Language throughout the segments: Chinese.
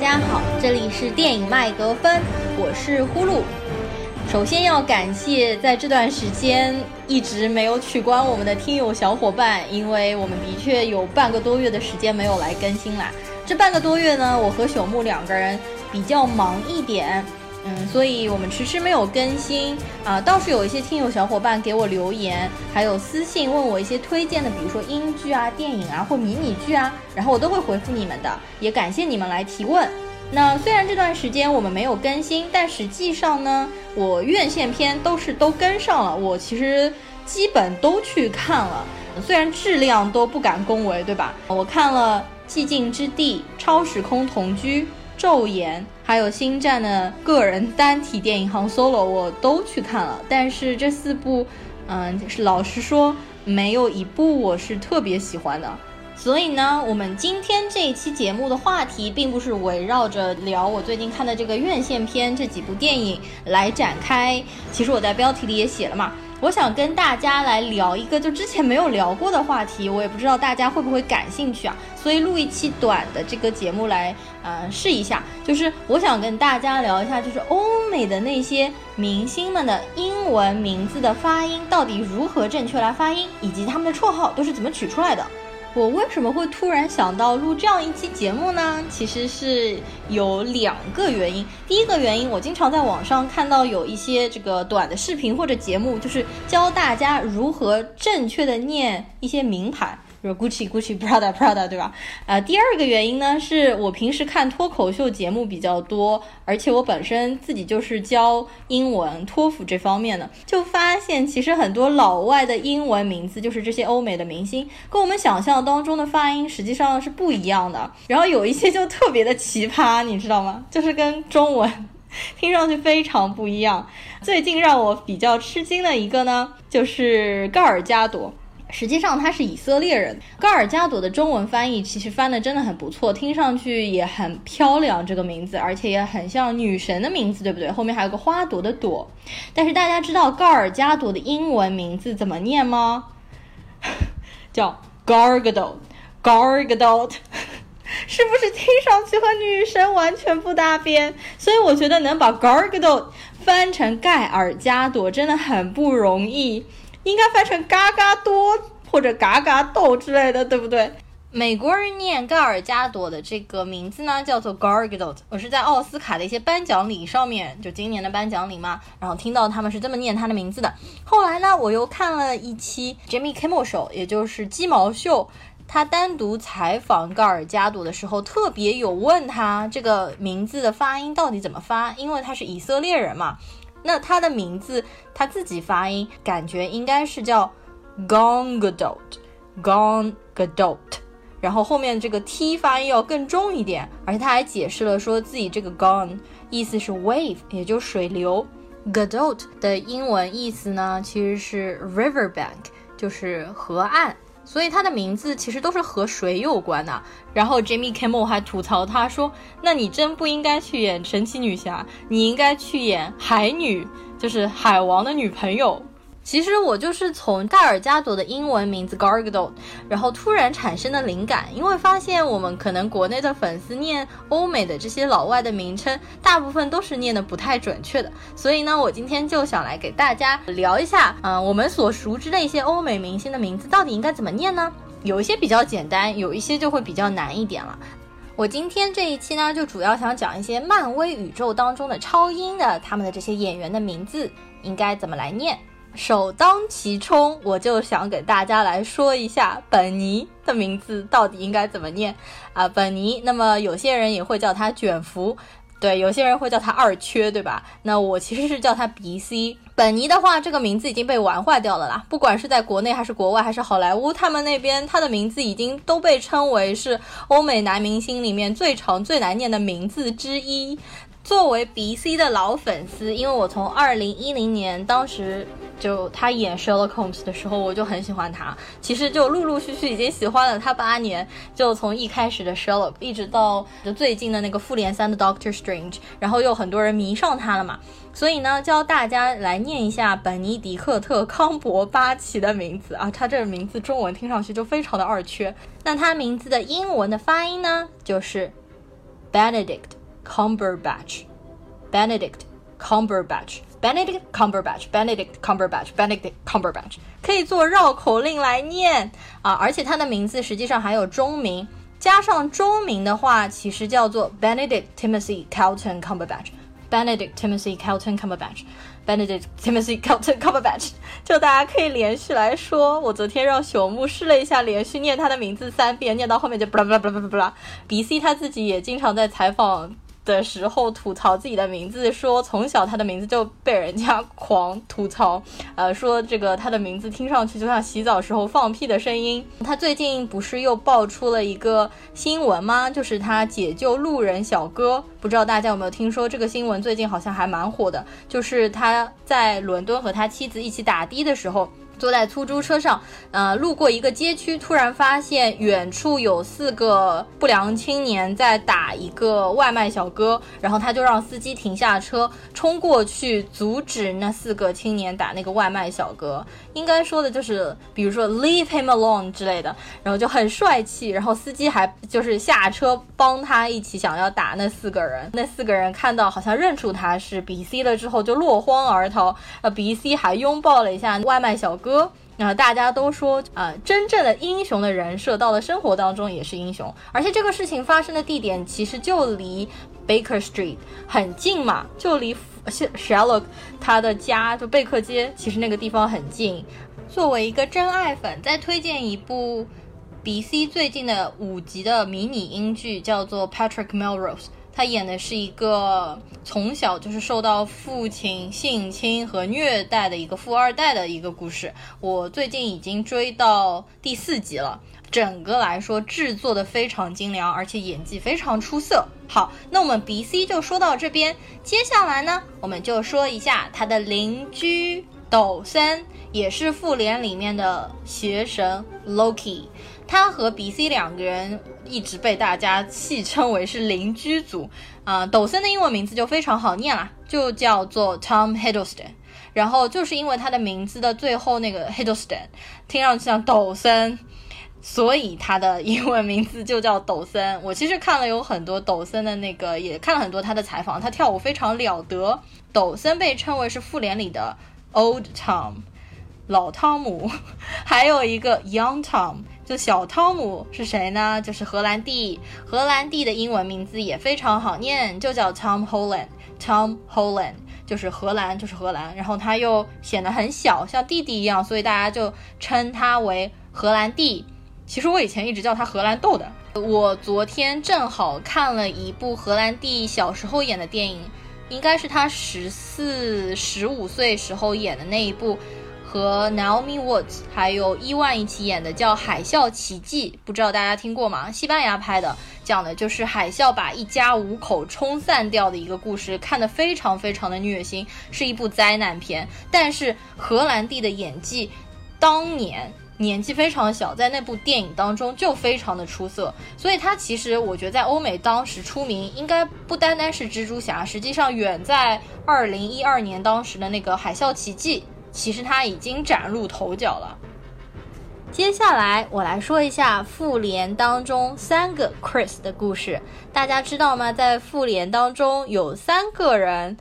大家好，这里是电影麦格芬，我是呼噜。首先要感谢在这段时间一直没有取关我们的听友小伙伴，因为我们的确有半个多月的时间没有来更新啦。这半个多月呢，我和朽木两个人比较忙一点。嗯，所以我们迟迟没有更新啊，倒是有一些听友小伙伴给我留言，还有私信问我一些推荐的，比如说英剧啊、电影啊或迷你剧啊，然后我都会回复你们的，也感谢你们来提问。那虽然这段时间我们没有更新，但实际上呢，我院线片都是都跟上了，我其实基本都去看了，虽然质量都不敢恭维，对吧？我看了《寂静之地》《超时空同居》。昼颜还有星战的个人单体电影《航 Solo》我都去看了，但是这四部，嗯，老实说，没有一部我是特别喜欢的。所以呢，我们今天这一期节目的话题，并不是围绕着聊我最近看的这个院线片这几部电影来展开。其实我在标题里也写了嘛。我想跟大家来聊一个就之前没有聊过的话题，我也不知道大家会不会感兴趣啊，所以录一期短的这个节目来，呃，试一下。就是我想跟大家聊一下，就是欧美的那些明星们的英文名字的发音到底如何正确来发音，以及他们的绰号都是怎么取出来的。我为什么会突然想到录这样一期节目呢？其实是有两个原因。第一个原因，我经常在网上看到有一些这个短的视频或者节目，就是教大家如何正确的念一些名牌。就是 Gucci Gucci Prada Prada 对吧？啊，第二个原因呢，是我平时看脱口秀节目比较多，而且我本身自己就是教英文托福这方面的，就发现其实很多老外的英文名字，就是这些欧美的明星，跟我们想象当中的发音实际上是不一样的。然后有一些就特别的奇葩，你知道吗？就是跟中文听上去非常不一样。最近让我比较吃惊的一个呢，就是高尔加朵。实际上他是以色列人，高尔加朵的中文翻译其实翻的真的很不错，听上去也很漂亮这个名字，而且也很像女神的名字，对不对？后面还有个花朵的朵。但是大家知道高尔加朵的英文名字怎么念吗？叫 Gargadot，Gargadot，是不是听上去和女神完全不搭边？所以我觉得能把 Gargadot 翻成盖尔加朵真的很不容易。应该翻成嘎嘎多或者嘎嘎豆之类的，对不对？美国人念盖尔加朵的这个名字呢，叫做 Gargadot。我是在奥斯卡的一些颁奖礼上面，就今年的颁奖礼嘛，然后听到他们是这么念他的名字的。后来呢，我又看了一期 Jimmy Kimmel 秀也就是鸡毛秀，他单独采访盖尔加朵的时候，特别有问他这个名字的发音到底怎么发，因为他是以色列人嘛。那他的名字他自己发音感觉应该是叫 Gongadot，Gongadot，然后后面这个 t 发音要更重一点，而且他还解释了说自己这个 gong 意思是 wave，也就水流，Gadot 的英文意思呢其实是 riverbank，就是河岸。所以他的名字其实都是和水有关的。然后 Jimmy Kimmel 还吐槽他说：“那你真不应该去演神奇女侠，你应该去演海女，就是海王的女朋友。”其实我就是从盖尔加朵的英文名字 Gargado，然后突然产生的灵感，因为发现我们可能国内的粉丝念欧美的这些老外的名称，大部分都是念的不太准确的，所以呢，我今天就想来给大家聊一下，嗯，我们所熟知的一些欧美明星的名字到底应该怎么念呢？有一些比较简单，有一些就会比较难一点了。我今天这一期呢，就主要想讲一些漫威宇宙当中的超英的他们的这些演员的名字应该怎么来念。首当其冲，我就想给大家来说一下本尼的名字到底应该怎么念啊？本尼，那么有些人也会叫他卷福，对，有些人会叫他二缺，对吧？那我其实是叫他 B C。本尼的话，这个名字已经被玩坏掉了啦，不管是在国内还是国外还是好莱坞，他们那边他的名字已经都被称为是欧美男明星里面最长最难念的名字之一。作为 B C 的老粉丝，因为我从二零一零年当时就他演 Sherlock Holmes 的时候，我就很喜欢他。其实就陆陆续续已经喜欢了他八年，就从一开始的 Sherlock 一直到就最近的那个复联三的 Doctor Strange，然后又很多人迷上他了嘛。所以呢，教大家来念一下本尼迪克特康伯巴奇的名字啊，他这个名字中文听上去就非常的二缺。那他名字的英文的发音呢，就是 Benedict Cumberbatch。Benedict Cumberbatch。Benedict Cumberbatch, Benedict Cumberbatch, Benedict Cumberbatch 可以做绕口令来念啊，而且他的名字实际上还有中名，加上中名的话，其实叫做 Benedict Timothy Calton Cumberbatch, Benedict Timothy Calton Cumberbatch, Benedict Timothy Calton Cumberbatch。就大家可以连续来说，我昨天让朽木试了一下，连续念他的名字三遍，念到后面就布拉布拉布拉布拉。B C 他自己也经常在采访。的时候吐槽自己的名字，说从小他的名字就被人家狂吐槽，呃，说这个他的名字听上去就像洗澡时候放屁的声音。他最近不是又爆出了一个新闻吗？就是他解救路人小哥，不知道大家有没有听说这个新闻？最近好像还蛮火的，就是他在伦敦和他妻子一起打的的时候。坐在出租车上，呃，路过一个街区，突然发现远处有四个不良青年在打一个外卖小哥，然后他就让司机停下车，冲过去阻止那四个青年打那个外卖小哥。应该说的就是，比如说 leave him alone 之类的，然后就很帅气。然后司机还就是下车帮他一起想要打那四个人。那四个人看到好像认出他是 B C 了之后，就落荒而逃。呃，B C 还拥抱了一下外卖小哥。然后大家都说，呃，真正的英雄的人设到了生活当中也是英雄。而且这个事情发生的地点其实就离 Baker Street 很近嘛，就离。Sherlock 他的家就贝克街，其实那个地方很近。作为一个真爱粉，再推荐一部 B C 最近的五集的迷你英剧，叫做 Patrick Melrose。他演的是一个从小就是受到父亲性侵和虐待的一个富二代的一个故事。我最近已经追到第四集了。整个来说制作的非常精良，而且演技非常出色。好，那我们 B C 就说到这边，接下来呢，我们就说一下他的邻居抖森，也是复联里面的邪神 Loki。他和 B C 两个人一直被大家戏称为是邻居组。啊，抖森的英文名字就非常好念啦，就叫做 Tom Hiddleston。然后就是因为他的名字的最后那个 Hiddleston，听上去像抖森。所以他的英文名字就叫抖森。我其实看了有很多抖森的那个，也看了很多他的采访。他跳舞非常了得。抖森被称为是复联里的 Old Tom，老汤姆。还有一个 Young Tom，就小汤姆是谁呢？就是荷兰弟。荷兰弟的英文名字也非常好念，就叫 Tom Holland。Tom Holland 就是荷兰，就是荷兰。然后他又显得很小，像弟弟一样，所以大家就称他为荷兰弟。其实我以前一直叫他荷兰豆的。我昨天正好看了一部荷兰弟小时候演的电影，应该是他十四、十五岁时候演的那一部，和 Naomi Watts 还有伊万一起演的，叫《海啸奇迹》，不知道大家听过吗？西班牙拍的，讲的就是海啸把一家五口冲散掉的一个故事，看得非常非常的虐心，是一部灾难片。但是荷兰弟的演技，当年。年纪非常小，在那部电影当中就非常的出色，所以他其实我觉得在欧美当时出名，应该不单单是蜘蛛侠，实际上远在二零一二年当时的那个海啸奇迹，其实他已经崭露头角了。接下来我来说一下复联当中三个 Chris 的故事，大家知道吗？在复联当中有三个人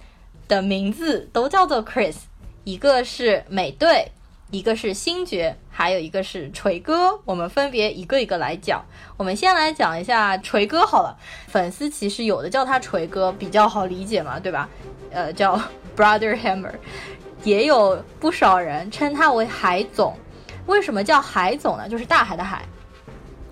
的名字都叫做 Chris，一个是美队。一个是星爵，还有一个是锤哥，我们分别一个一个来讲。我们先来讲一下锤哥好了。粉丝其实有的叫他锤哥比较好理解嘛，对吧？呃，叫 Brother Hammer，也有不少人称他为海总。为什么叫海总呢？就是大海的海，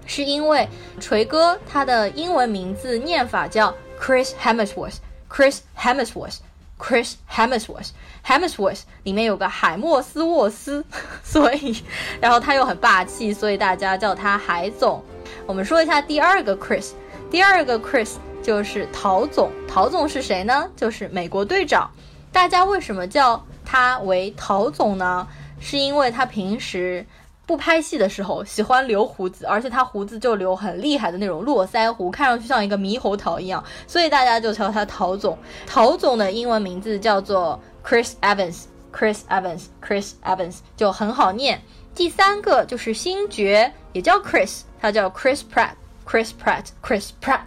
是因为锤哥他的英文名字念法叫 Chris Hemsworth，Chris Hemsworth。Chris Hemsworth，Hemsworth 里面有个海默斯沃斯，所以，然后他又很霸气，所以大家叫他海总。我们说一下第二个 Chris，第二个 Chris 就是陶总。陶总是谁呢？就是美国队长。大家为什么叫他为陶总呢？是因为他平时。不拍戏的时候喜欢留胡子，而且他胡子就留很厉害的那种络腮胡，看上去像一个猕猴桃一样，所以大家就叫他陶总。陶总的英文名字叫做 Chris Evans，Chris Evans，Chris Evans 就很好念。第三个就是星爵，也叫 Chris，他叫 Chris Pratt，Chris Pratt，Chris Pratt。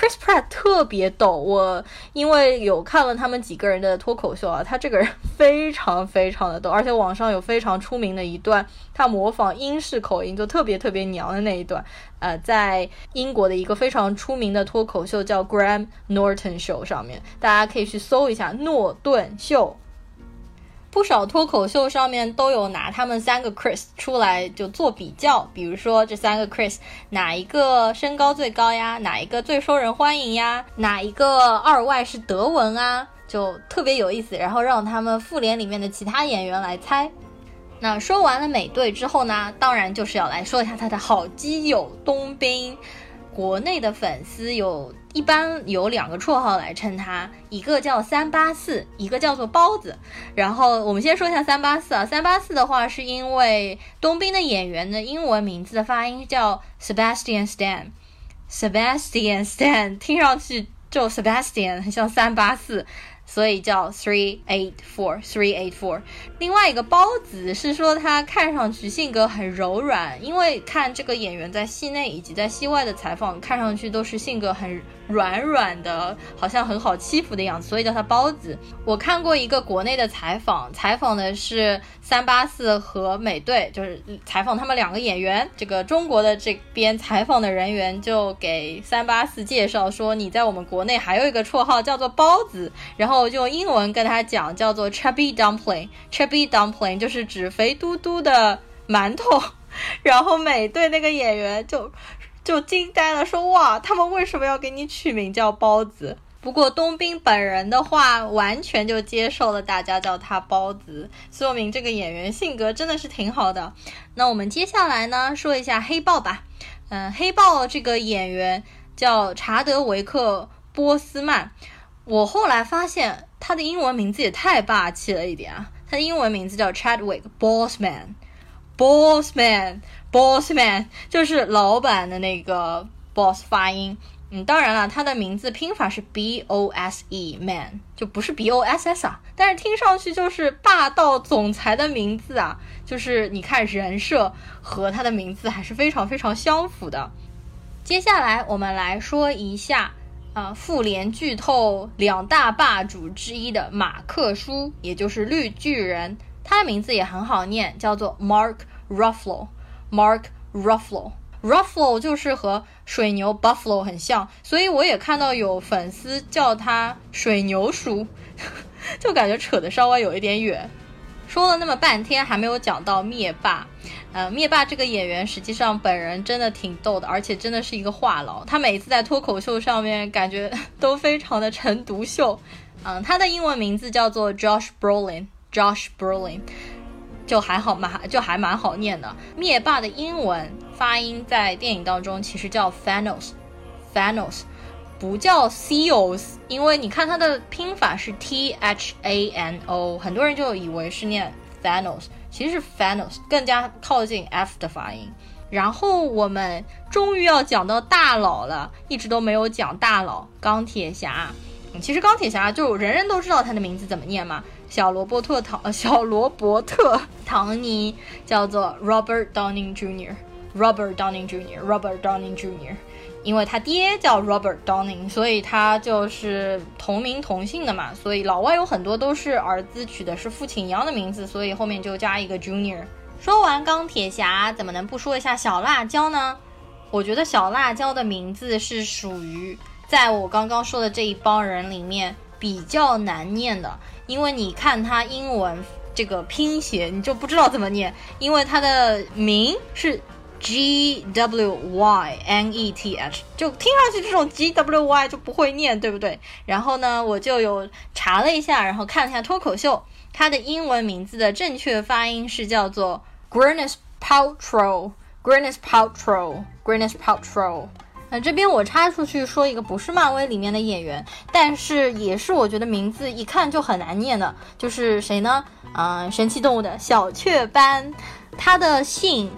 Chris Pratt 特别逗，我因为有看了他们几个人的脱口秀啊，他这个人非常非常的逗，而且网上有非常出名的一段，他模仿英式口音就特别特别娘的那一段，呃，在英国的一个非常出名的脱口秀叫 Graham Norton Show 上面，大家可以去搜一下诺顿秀。不少脱口秀上面都有拿他们三个 Chris 出来就做比较，比如说这三个 Chris 哪一个身高最高呀？哪一个最受人欢迎呀？哪一个二外是德文啊？就特别有意思。然后让他们复联里面的其他演员来猜。那说完了美队之后呢，当然就是要来说一下他的好基友冬兵。国内的粉丝有一般有两个绰号来称他，一个叫三八四，一个叫做包子。然后我们先说一下三八四啊，三八四的话是因为冬兵的演员的英文名字的发音叫 Sebastian Stan，Sebastian Stan 听上去就 Sebastian 很像三八四。所以叫 three eight four three eight four。另外一个包子是说他看上去性格很柔软，因为看这个演员在戏内以及在戏外的采访，看上去都是性格很。软软的，好像很好欺负的样子，所以叫他包子。我看过一个国内的采访，采访的是三八四和美队，就是采访他们两个演员。这个中国的这边采访的人员就给三八四介绍说，你在我们国内还有一个绰号叫做包子，然后就用英文跟他讲叫做 chubby dumpling，chubby dumpling 就是指肥嘟嘟的馒头。然后美队那个演员就。就惊呆了，说哇，他们为什么要给你取名叫包子？不过冬兵本人的话，完全就接受了大家叫他包子，说明这个演员性格真的是挺好的。那我们接下来呢，说一下黑豹吧。嗯，黑豹这个演员叫查德维克·波斯曼，我后来发现他的英文名字也太霸气了一点啊，他的英文名字叫 Chadwick Bossman，Bossman，Bossman，就是老板的那个 boss 发音，嗯，当然了，他的名字拼法是 B O S E man，就不是 B O S S 啊，但是听上去就是霸道总裁的名字啊，就是你看人设和他的名字还是非常非常相符的。接下来我们来说一下，啊，复联剧透两大霸主之一的马克叔，也就是绿巨人，他的名字也很好念，叫做 Mark Ruffalo。Mark Ruffalo，Ruffalo 就是和水牛 Buffalo 很像，所以我也看到有粉丝叫他水牛叔，就感觉扯得稍微有一点远。说了那么半天，还没有讲到灭霸。呃，灭霸这个演员实际上本人真的挺逗的，而且真的是一个话痨。他每次在脱口秀上面感觉 都非常的成独秀。嗯，他的英文名字叫做 Josh Brolin，Josh Brolin。就还好嘛，就还蛮好念的。灭霸的英文发音在电影当中其实叫 Thanos，Thanos 不叫 Seals，因为你看它的拼法是 T H A N O，很多人就以为是念 Thanos，其实是 Thanos，更加靠近 F 的发音。然后我们终于要讲到大佬了，一直都没有讲大佬钢铁侠。其实钢铁侠就人人都知道他的名字怎么念嘛。小罗伯特唐，小罗伯特唐尼叫做 Robert Downing Jr.，Robert Downing Jr.，Robert Downing Jr.，因为他爹叫 Robert Downing，所以他就是同名同姓的嘛。所以老外有很多都是儿子取的是父亲一样的名字，所以后面就加一个 Junior。说完钢铁侠，怎么能不说一下小辣椒呢？我觉得小辣椒的名字是属于在我刚刚说的这一帮人里面比较难念的。因为你看他英文这个拼写，你就不知道怎么念，因为他的名是 G W Y N E T H，就听上去这种 G W Y 就不会念，对不对？然后呢，我就有查了一下，然后看了一下脱口秀，它的英文名字的正确发音是叫做 Gwyneth Paltrow，Gwyneth Paltrow，Gwyneth Paltrow。那这边我插出去说一个不是漫威里面的演员，但是也是我觉得名字一看就很难念的，就是谁呢？嗯，神奇动物的小雀斑，他的姓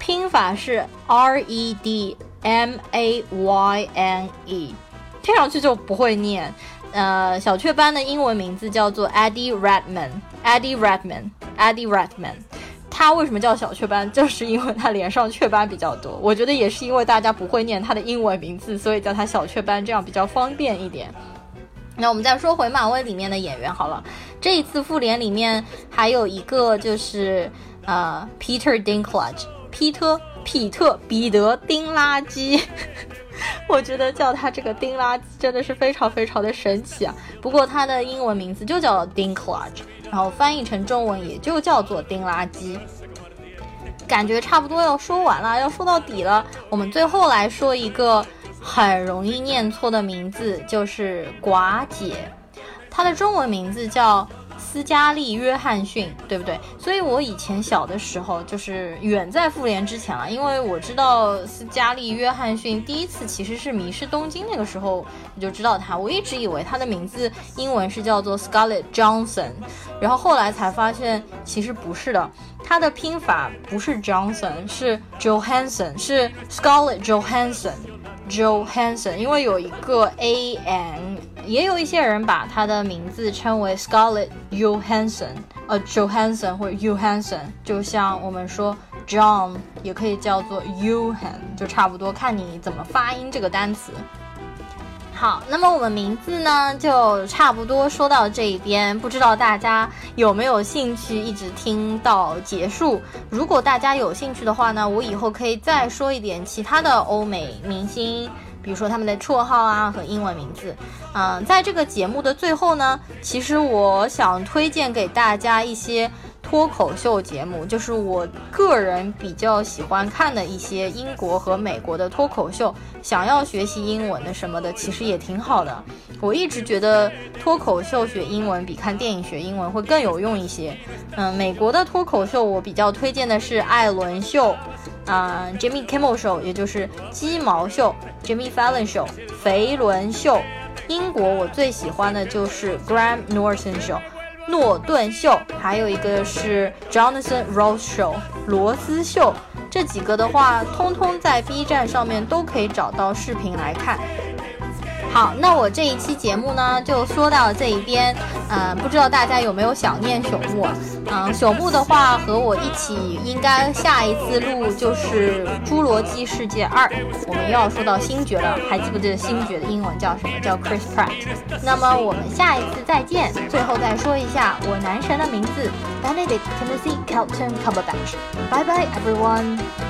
拼法是 R E D M A Y N E，听上去就不会念。呃，小雀斑的英文名字叫做 Eddie Redman，Eddie Redman，Eddie Redman。他为什么叫小雀斑？就是因为他脸上雀斑比较多。我觉得也是因为大家不会念他的英文名字，所以叫他小雀斑，这样比较方便一点。那我们再说回漫威里面的演员好了，这一次复联里面还有一个就是呃，Peter Dinklage，皮特皮特彼得丁垃圾。我觉得叫他这个丁垃圾真的是非常非常的神奇啊！不过他的英文名字就叫 Dinklage，然后翻译成中文也就叫做丁垃圾。感觉差不多要说完了，要说到底了。我们最后来说一个很容易念错的名字，就是寡姐，她的中文名字叫。斯嘉丽·约翰逊，对不对？所以我以前小的时候，就是远在复联之前了，因为我知道斯嘉丽·约翰逊第一次其实是《迷失东京》那个时候，我就知道她。我一直以为她的名字英文是叫做 Scarlett Johnson，然后后来才发现其实不是的，她的拼法不是 Johnson，是 Johansson，是 Scarlett Johansson，Johansson，因为有一个 A N。也有一些人把他的名字称为 Scarlett Johansson，呃，Johansson 或者 Johansson，就像我们说 John 也可以叫做 Johan，就差不多看你怎么发音这个单词。好，那么我们名字呢就差不多说到这一边，不知道大家有没有兴趣一直听到结束？如果大家有兴趣的话呢，我以后可以再说一点其他的欧美明星。比如说他们的绰号啊和英文名字，嗯，在这个节目的最后呢，其实我想推荐给大家一些脱口秀节目，就是我个人比较喜欢看的一些英国和美国的脱口秀。想要学习英文的什么的，其实也挺好的。我一直觉得脱口秀学英文比看电影学英文会更有用一些。嗯，美国的脱口秀我比较推荐的是艾伦秀。啊，Jimmy Kimmel Show，也就是鸡毛秀；Jimmy Fallon Show，肥伦秀。英国我最喜欢的就是 Graham Norton Show，诺顿秀。还有一个是 Jonathan Ross Show，罗斯秀。这几个的话，通通在 B 站上面都可以找到视频来看。好，那我这一期节目呢，就说到这一边。嗯，不知道大家有没有想念朽木？嗯，朽木的话和我一起，应该下一次录就是《侏罗纪世界二》，我们又要说到星爵了。还记不记得星爵的英文叫什么？叫 Chris Pratt。那么我们下一次再见。最后再说一下我男神的名字：Benedict Timothy Kelton Cumberbatch。Bye bye everyone。